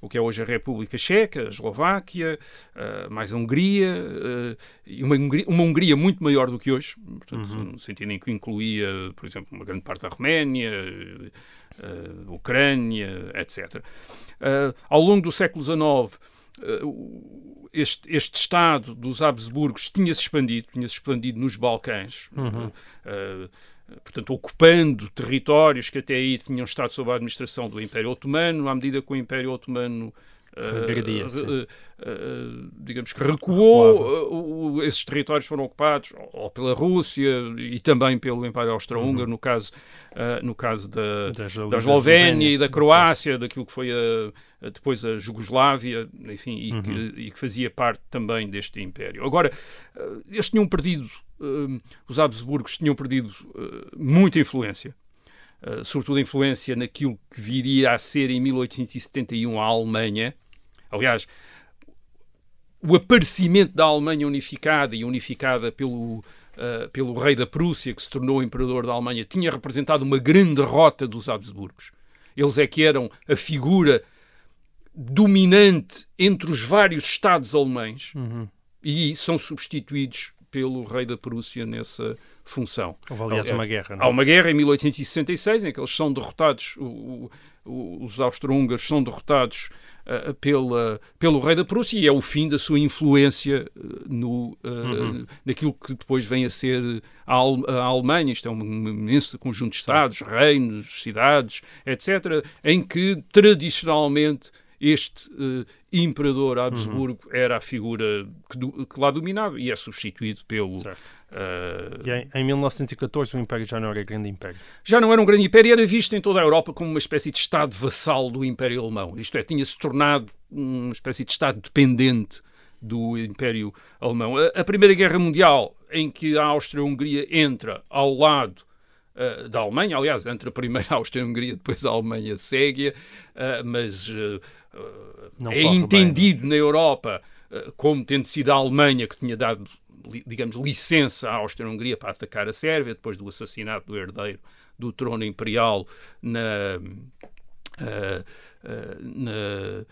o que é hoje a República Checa, a Eslováquia, uh, mais a Hungria, uh, e uma Hungria, uma Hungria, muito maior do que hoje, portanto, uhum. no sentido em que incluía, por exemplo, uma grande parte da Roménia, uh, Ucrânia, etc. ao longo do século XIX, este, este Estado dos Habsburgos tinha-se expandido, tinha-se expandido nos Balcãs, uhum. uh, portanto, ocupando territórios que até aí tinham estado sob a administração do Império Otomano, à medida que o Império Otomano Regredia, uh, uh, digamos que recuou, uh, esses territórios foram ocupados ou pela Rússia e também pelo Império Austro-Húngaro, uhum. no caso, no caso da, da, da Eslovénia e da Croácia, daquilo que foi a, depois a Jugoslávia, enfim, e, uhum. que, e, que, fazia parte também deste Império. Agora, eles tinham perdido, os Habsburgos tinham perdido muita influência. Uh, sobretudo influência naquilo que viria a ser em 1871 a Alemanha, Aliás, o aparecimento da Alemanha unificada e unificada pelo, uh, pelo rei da Prússia, que se tornou imperador da Alemanha, tinha representado uma grande derrota dos Habsburgos. Eles é que eram a figura dominante entre os vários estados alemães Uhum. e são substituídos pelo rei da Prússia nessa função. Houve, aliás, É, uma guerra. não Há é? uma guerra em 1866 em que eles são derrotados, o- o- os austro-húngaros são derrotados ah, pela, pelo rei da Prússia e é o fim da sua influência ah, no, ah, Uhum. naquilo que depois vem a ser a, a Alemanha. Isto é um imenso conjunto de estados, reinos, cidades, etc., em que tradicionalmente este eh, imperador Habsburgo era a figura que, do- que lá dominava e é substituído pelo eh, E em, em 1914 o Império já não era grande império. já não era um grande império, era visto em toda a Europa como uma espécie de Estado vassalo do Império Alemão. Isto é, tinha-se tornado uma espécie de Estado dependente do Império Alemão. A, a Primeira Guerra Mundial, em que a Áustria-Hungria entra ao lado eh, da Alemanha, aliás, entre a primeira Áustria-Hungria, depois a Alemanha segue, mas Não é corre bem, entendido na Europa eh, como tendo sido a Alemanha que tinha dado, digamos, licença à Áustria-Hungria para atacar a Sérvia, depois do assassinato do herdeiro do trono imperial na, eh, eh, na,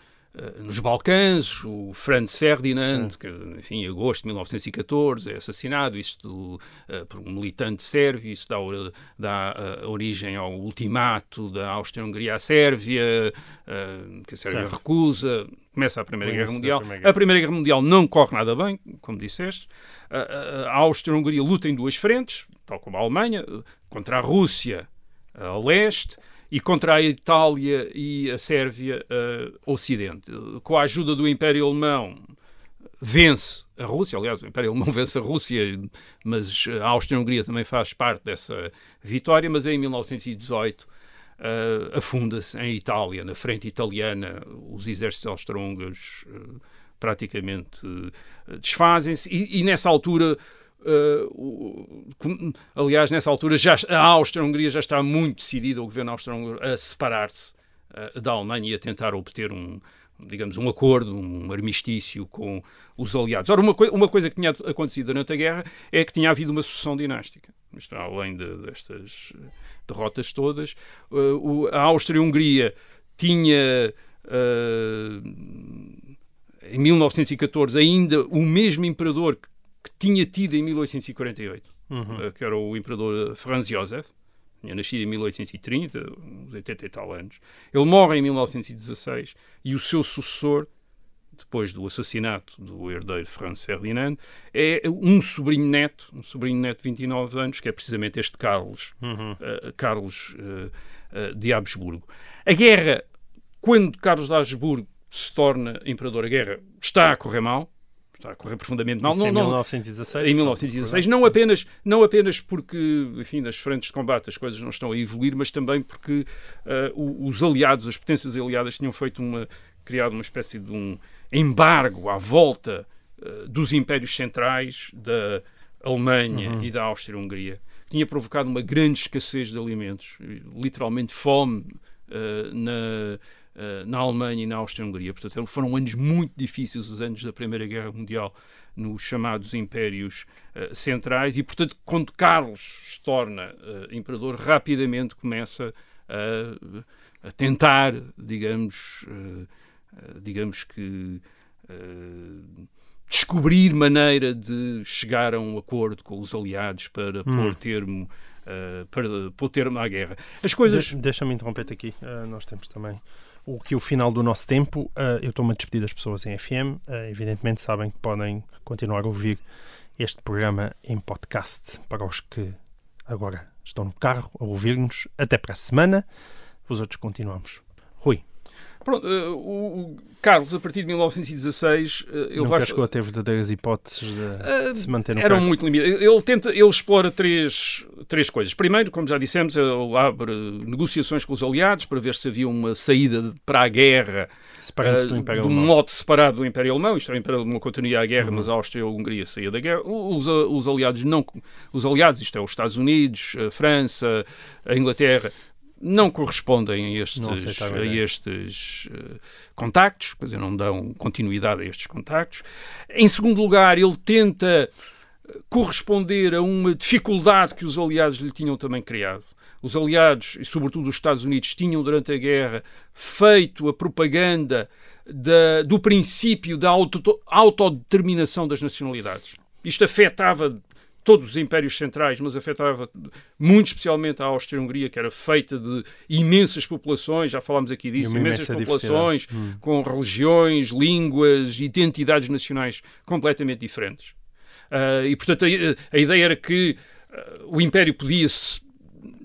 nos Balcãs, o Franz Ferdinand, que, enfim, em agosto de 1914 é assassinado, isto eh, por um militante sérvio, isso dá, dá eh, origem ao ultimato da Áustria-Hungria à Sérvia, eh, que a Sérvia Certo. recusa, começa a Primeira Guerra Mundial. Primeira Guerra. A Primeira Guerra Mundial não corre nada bem, como disseste. A, Áustria-Hungria luta em duas frentes, tal como a Alemanha, eh, contra a Rússia a leste e contra a Itália e a Sérvia ocidente. Eh, Com a ajuda do Império Alemão vence a Rússia, aliás, o Império Alemão vence a Rússia, mas a Áustria-Hungria também faz parte dessa vitória, mas em 1918 eh, afunda-se em Itália, na frente italiana, os exércitos austro-húngaros eh, praticamente eh, desfazem-se. E, e nessa altura com- aliás, nessa altura já, a Áustria-Hungria já está muito decidida, o governo austro-húngaro, a separar-se eh, da Alemanha e a tentar obter um, digamos, um acordo, um armistício com os aliados. Ora, uma, coi- uma coisa que tinha acontecido durante a guerra é que tinha havido uma sucessão dinástica. Isto, além de- destas eh, derrotas todas, eh, o- a Áustria-Hungria tinha em 1914 ainda o mesmo imperador que, que tinha tido em 1848, Uhum. eh, que era o imperador Franz Josef, tinha nascido em 1830, uns 80 e tal anos. Ele morre em 1916 e o seu sucessor, depois do assassinato do herdeiro Franz Ferdinand, é um sobrinho neto, um sobrinho neto de 29 anos, que é precisamente este Carlos, Uhum. eh, Carlos eh, eh, de Habsburgo. A guerra, quando Carlos de Habsburgo se torna imperador, a guerra está a correr mal, está a correr profundamente mal. Isso em Não- não- 1916. em 1916, não apenas, não apenas porque, enfim, nas frentes de combate as coisas não estão a evoluir, mas também porque o- os aliados, as potências aliadas, tinham feito uma, criado uma espécie de um embargo à volta eh, dos impérios centrais da Alemanha e da Áustria-Hungria, que tinha provocado uma grande escassez de alimentos, literalmente fome eh, na, na Alemanha e na Áustria-Hungria. Portanto, foram anos muito difíceis, os anos da Primeira Guerra Mundial, nos chamados impérios eh, centrais, e, portanto, quando Carlos se torna eh, imperador, rapidamente começa a, a tentar, digamos, eh, eh, digamos que eh, descobrir maneira de chegar a um acordo com os aliados para pôr termo eh, para pôr termo à guerra. As coisas De- Deixa-me interromper-te aqui. Uh, nós temos também o que o final do nosso tempo. Uh, eu estou-me a despedir das pessoas em FM. Uh, evidentemente sabem que podem continuar a ouvir este programa em podcast para os que agora estão no carro a ouvir-nos. Até para a semana. Os outros continuamos. Rui, Pronto, eh, o, Carlos, a partir de 1916, eh, ele nunca vai. chegou a ter verdadeiras hipóteses de, de se manter no eram cargo. muito limitados. Ele tenta, ele explora três, três coisas. Primeiro, como já dissemos, ele abre negociações com os aliados para ver se havia uma saída para a guerra Separando-se do Império de um modo separado do Império Alemão. Isto é, o Império Alemão continuia a guerra, Uhum. mas a Áustria e a Hungria saía da guerra. Os, os aliados não, os aliados, isto é, os Estados Unidos, a França, a Inglaterra, não correspondem a estes, Não a estes eh, contactos, quer dizer, não dão continuidade a estes contactos. Em segundo lugar, ele tenta corresponder a uma dificuldade que os aliados lhe tinham também criado. Os aliados, e sobretudo os Estados Unidos, tinham durante a guerra feito a propaganda da, do princípio da auto, autodeterminação das nacionalidades. Isto afetava todos os impérios centrais, mas afetava muito especialmente a Áustria-Hungria, que era feita de imensas populações, já falámos aqui disso, imensas populações, hum. com religiões, línguas, identidades nacionais completamente diferentes. Uh, e, portanto, a, a, ideia era que uh, o Império podia se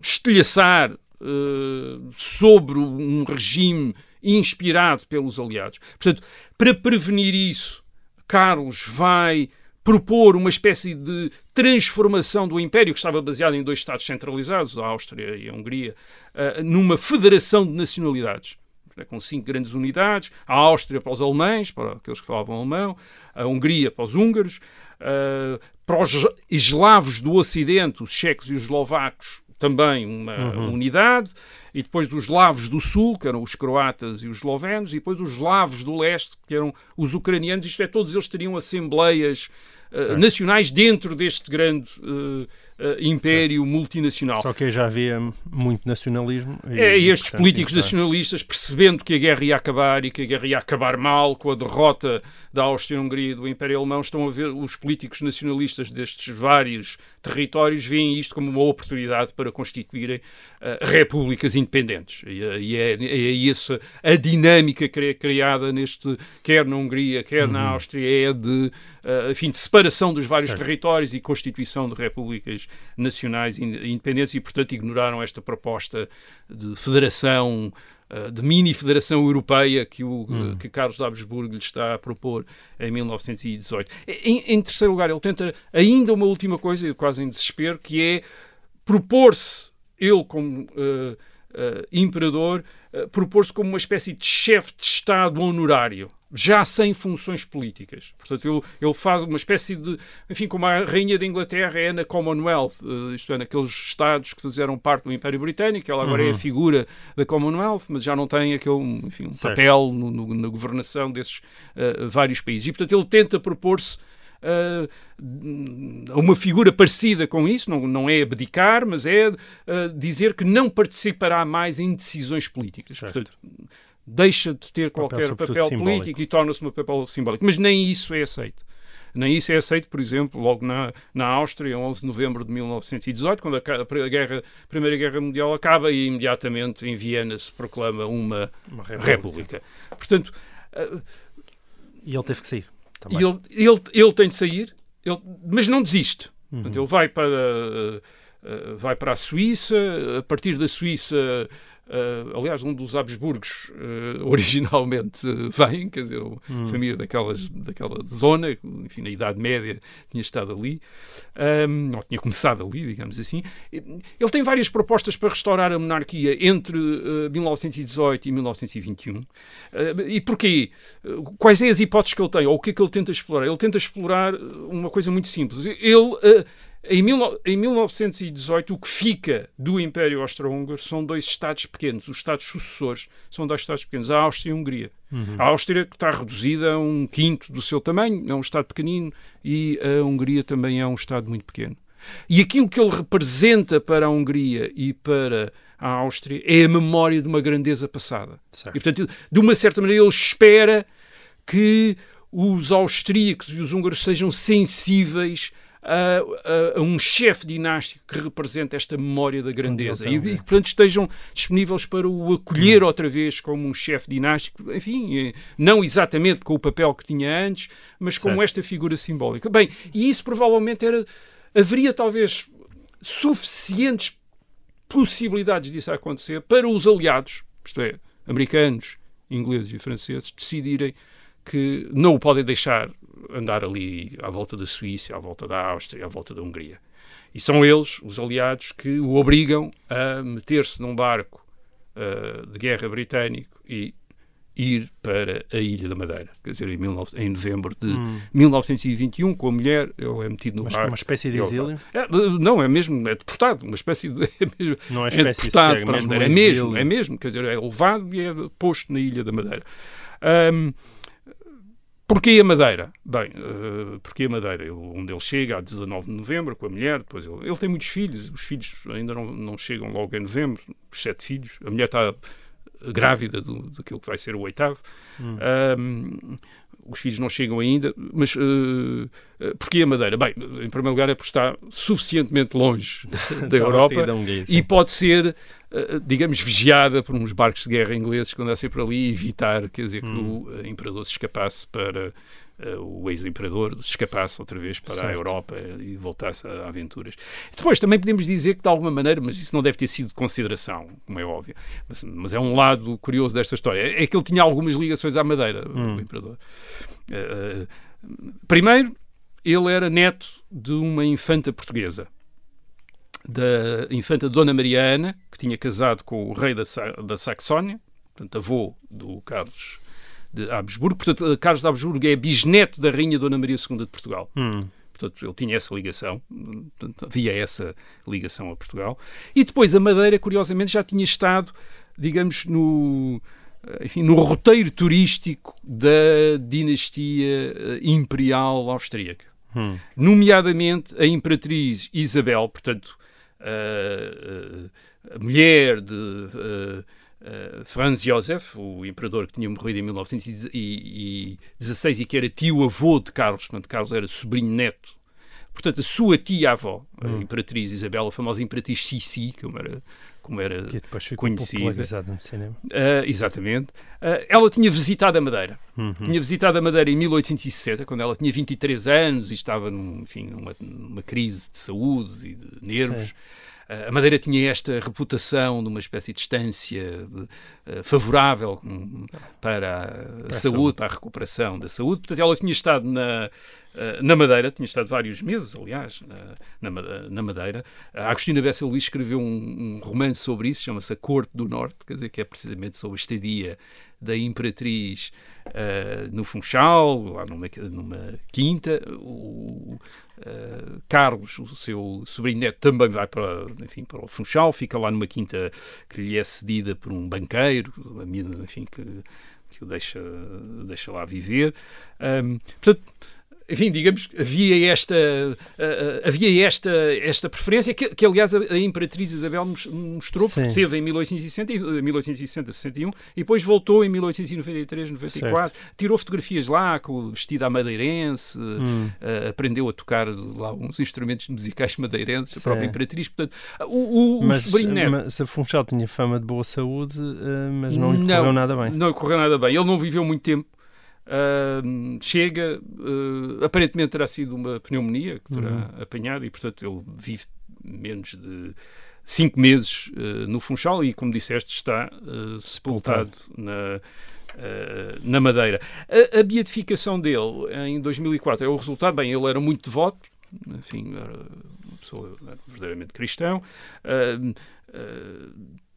estilhaçar uh, sobre um regime inspirado pelos aliados. Portanto, para prevenir isso, Carlos vai propor uma espécie de transformação do Império, que estava baseado em dois Estados centralizados, a Áustria e a Hungria, numa federação de nacionalidades. Com cinco grandes unidades, a Áustria para os alemães, para aqueles que falavam alemão, a Hungria para os húngaros, uh, para os eslavos do Ocidente, os checos e os eslovacos, também uma uhum. unidade, e depois dos eslavos do Sul, que eram os croatas e os eslovenos, e depois os eslavos do Leste, que eram os ucranianos, isto é, todos eles teriam assembleias uh, nacionais dentro deste grande uh, uh, império multinacional. Só que já havia muito nacionalismo. E, é, e estes portanto, políticos nacionalistas, percebendo que a guerra ia acabar e que a guerra ia acabar mal com a derrota da Áustria-Hungria e do Império Alemão, estão a ver os políticos nacionalistas destes vários territórios veem isto como uma oportunidade para constituírem uh, repúblicas independentes. E, e é, é essa a dinâmica criada neste, quer na Hungria, quer uhum. na Áustria, é de, uh, enfim, de separação dos vários certo. territórios e constituição de repúblicas nacionais independentes e, portanto, ignoraram esta proposta de federação eh, de mini-federação europeia que, o, hum. que Carlos Habsburgo lhe está a propor em 1918. Em, em, terceiro lugar, ele tenta ainda uma última coisa, quase em desespero, que é propor-se, ele como uh, uh, imperador, uh, propor-se como uma espécie de chefe de Estado honorário já sem funções políticas. Portanto, ele, ele, faz uma espécie de, enfim, como a rainha da Inglaterra é na Commonwealth, uh, isto é, naqueles estados que fizeram parte do Império Britânico, ela agora uhum. é a uhum. figura da Commonwealth, mas já não tem aquele, enfim, um papel no, no, na governação desses uh, vários países. E, portanto, ele tenta propor-se uh, uma figura parecida com isso, não, não é abdicar, mas é uh, dizer que não participará mais em decisões políticas. Certo. Portanto, deixa de ter qualquer papel, papel político e torna-se um papel simbólico. Mas nem isso é aceito. Nem isso é aceito, por exemplo, logo na, na Áustria, 11 de novembro de 1918, quando a, a, guerra, a Primeira Guerra Mundial acaba e imediatamente em Viena se proclama uma, uma república. república. Portanto... Uh, e ele teve que sair. Também. Ele, ele, ele tem de sair, ele, mas não desiste. Uhum. Portanto, ele vai para, uh, vai para a Suíça, a partir da Suíça Uh, aliás, um dos Habsburgos uh, originalmente uh, vem, quer dizer, hum. família daquelas, daquela zona, enfim, na Idade Média tinha estado ali, um, ou tinha começado ali, digamos assim. Ele tem várias propostas para restaurar a monarquia entre 1918 e 1921. e porquê? Quais são as hipóteses que ele tem? Ou o que é que ele tenta explorar? Ele tenta explorar uma coisa muito simples. Ele em, mil, em 1918, o que fica do Império Austro-Húngaro são dois Estados pequenos. Os Estados sucessores são dois Estados pequenos, a Áustria e a Hungria. Uhum. A Áustria está reduzida a um quinto do seu tamanho, é um Estado pequenino, e a Hungria também é um Estado muito pequeno. E aquilo que ele representa para a Hungria e para a Áustria é a memória de uma grandeza passada. Certo. E, portanto, de uma certa maneira, ele espera que os austríacos e os húngaros sejam sensíveis a, a, a um chefe dinástico que representa esta memória da grandeza e, e que, portanto, estejam disponíveis para o acolher hum. outra vez como um chefe dinástico, enfim, eh, não exatamente com o papel que tinha antes, mas como esta figura simbólica. Bem, e isso provavelmente era. Haveria talvez suficientes possibilidades disso acontecer para os aliados, isto é, americanos, ingleses e franceses, decidirem que não o podem deixar andar ali à volta da Suíça, à volta da Áustria, à volta da Hungria. E são eles, os aliados, que o obrigam a meter-se num barco uh, de guerra britânico e ir para a Ilha da Madeira. Quer dizer, em, 19, em novembro de hum. 1921, com a mulher, ele é metido no Mas barco. uma espécie de exílio? É, não, é mesmo, é deportado, uma espécie de... É mesmo, não é espécie, é deportado sequer, para mesmo a Madeira. É mesmo, é mesmo, quer dizer, é levado e é posto na Ilha da Madeira. Um, Porquê a Madeira? Bem, uh, porquê a Madeira? Ele, onde ele chega, a 19 de novembro, com a mulher, depois ele, ele tem muitos filhos, os filhos ainda não, não chegam logo em novembro, os sete filhos, a mulher está grávida do, daquilo que vai ser o oitavo. Hum. Um, os filhos não chegam ainda, mas uh, porquê a Madeira? Bem, em primeiro lugar é porque está suficientemente longe da Europa e pode ser, digamos, vigiada por uns barcos de guerra ingleses que andassem por ali e evitar, quer dizer, hum. que o imperador se escapasse para o ex-imperador se escapasse outra vez para certo. a Europa e voltasse a aventuras. Depois também podemos dizer que de alguma maneira, mas isso não deve ter sido de consideração, como é óbvio, mas, mas é um lado curioso desta história, é que ele tinha algumas ligações à Madeira, hum. o imperador. Uh, primeiro, ele era neto de uma infanta portuguesa da infanta Dona Mariana, que tinha casado com o rei da, da Saxónia, portanto, avô do Carlos de Habsburgo. Portanto, Carlos de Habsburgo é bisneto da Rainha Dona Maria II de Portugal. Hum. Portanto, ele tinha essa ligação, portanto, havia essa ligação a Portugal. E depois a Madeira, curiosamente, já tinha estado, digamos, no, enfim, no roteiro turístico da dinastia eh, imperial austríaca. Hum. Nomeadamente a Imperatriz Isabel, portanto, a, a, a mulher de. Uh, Franz Josef, o imperador que tinha morrido em 1916 e que era tio-avô de Carlos, portanto, Carlos era sobrinho-neto. Portanto, a sua tia-avó, hum. a imperatriz Isabel, a famosa imperatriz Sissi, como era, como era que depois ficou conhecida. no cinema. Uh, exatamente. Uh, ela tinha visitado a Madeira. Uhum. Tinha visitado a Madeira em 1860, quando ela tinha 23 anos e estava num, enfim, numa, numa crise de saúde e de nervos. Sim. A Madeira tinha esta reputação de uma espécie de distância uh, favorável um, para a para saúde, saúde, para a recuperação da saúde. Portanto, ela tinha estado na, uh, na Madeira, tinha estado vários meses, aliás, na, na Madeira. A Agostina Bessa Luís escreveu um, um romance sobre isso, chama-se A Corte do Norte, quer dizer, que é precisamente sobre a estadia da Imperatriz uh, no Funchal, lá numa, numa quinta. O, uh, Carlos, o seu sobrinho neto, também vai para, enfim, para o Funchal, fica lá numa quinta que lhe é cedida por um banqueiro, enfim, que, que o deixa, deixa lá viver. Um, portanto, enfim, digamos, havia esta, uh, havia esta, esta preferência que, que aliás, a, a Imperatriz Isabel mostrou, Sim. porque teve em 1860, 1860, 61, e depois voltou em 1893, 94, certo. tirou fotografias lá com o vestido à madeirense, hum. uh, aprendeu a tocar lá uns instrumentos musicais madeirenses, Sim. a própria Imperatriz, portanto, o, o, mas, o sobrinho neto... Mas, a Funchal tinha fama de boa saúde, uh, mas não lhe correu nada bem. Não lhe correu nada bem. Ele não viveu muito tempo, Uh, chega, uh, aparentemente terá sido uma pneumonia que terá uhum. apanhado e, portanto, ele vive menos de cinco meses uh, no Funchal e, como disseste, está sepultado na, na Madeira. A, a, beatificação dele em 2004 é o resultado, bem, ele era muito devoto, enfim, era uma pessoa verdadeiramente cristão,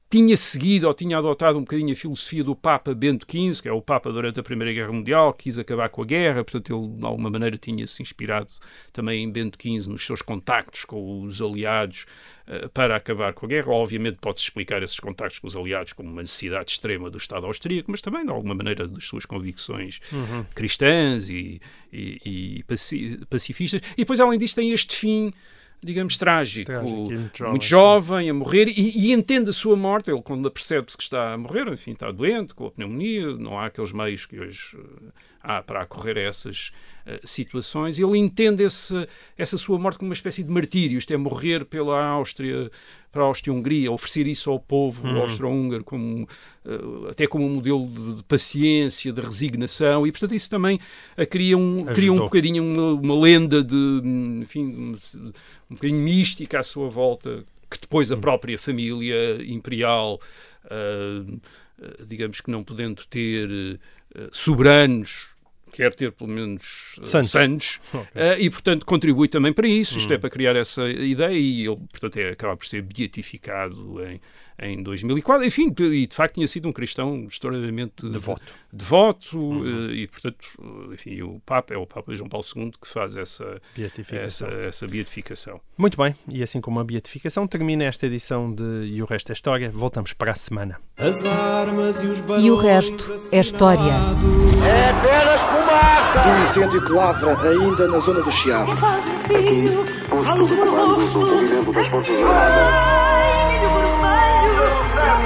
tinha seguido ou tinha adotado um bocadinho a filosofia do Papa Bento XV, que é o Papa durante a Primeira Guerra Mundial, quis acabar com a guerra, portanto ele de alguma maneira tinha-se inspirado também em Bento XV nos seus contactos com os aliados uh, para acabar com a guerra. Obviamente pode-se explicar esses contactos com os aliados como uma necessidade extrema do Estado austríaco, mas também de alguma maneira das suas convicções uhum. cristãs e, e, e pacifistas. E depois além disso tem este fim digamos, trágico, trágico muito, jovem, muito jovem, a morrer, e, e, entende a sua morte, ele quando percebe-se que está a morrer, enfim, está doente, com a pneumonia, não há aqueles meios que hoje há para acorrer a essas uh, situações, ele entende esse, essa sua morte como uma espécie de martírio, isto é, morrer pela Áustria, para a Áustria-Hungria, oferecer isso ao povo hum. austro-húngaro como, uh, até como um modelo de, de, paciência, de resignação, e portanto isso também cria um, cria um bocadinho uma, uma lenda de, enfim, um bocadinho mística à sua volta, que depois a hum. própria família imperial, uh, digamos que não podendo ter soberanos, quer ter pelo menos uh, Santos, Santos okay. e portanto contribui também para isso, isto é hum. para criar essa ideia e ele portanto é, acaba por ser beatificado em em 2004. Enfim, e de facto tinha sido um cristão extraordinariamente devoto, devoto uhum. Eh, e portanto, enfim, o Papa é o Papa João Paulo II que faz essa beatificação. Essa, essa beatificação. Muito bem, e assim como a beatificação, termina esta edição de E o Resto é História. Voltamos para a semana. As armas e os E o resto é história. É apenas fumaça! Um incêndio que lavra ainda na zona do Chiado. É faz, filho! Fala o rosto!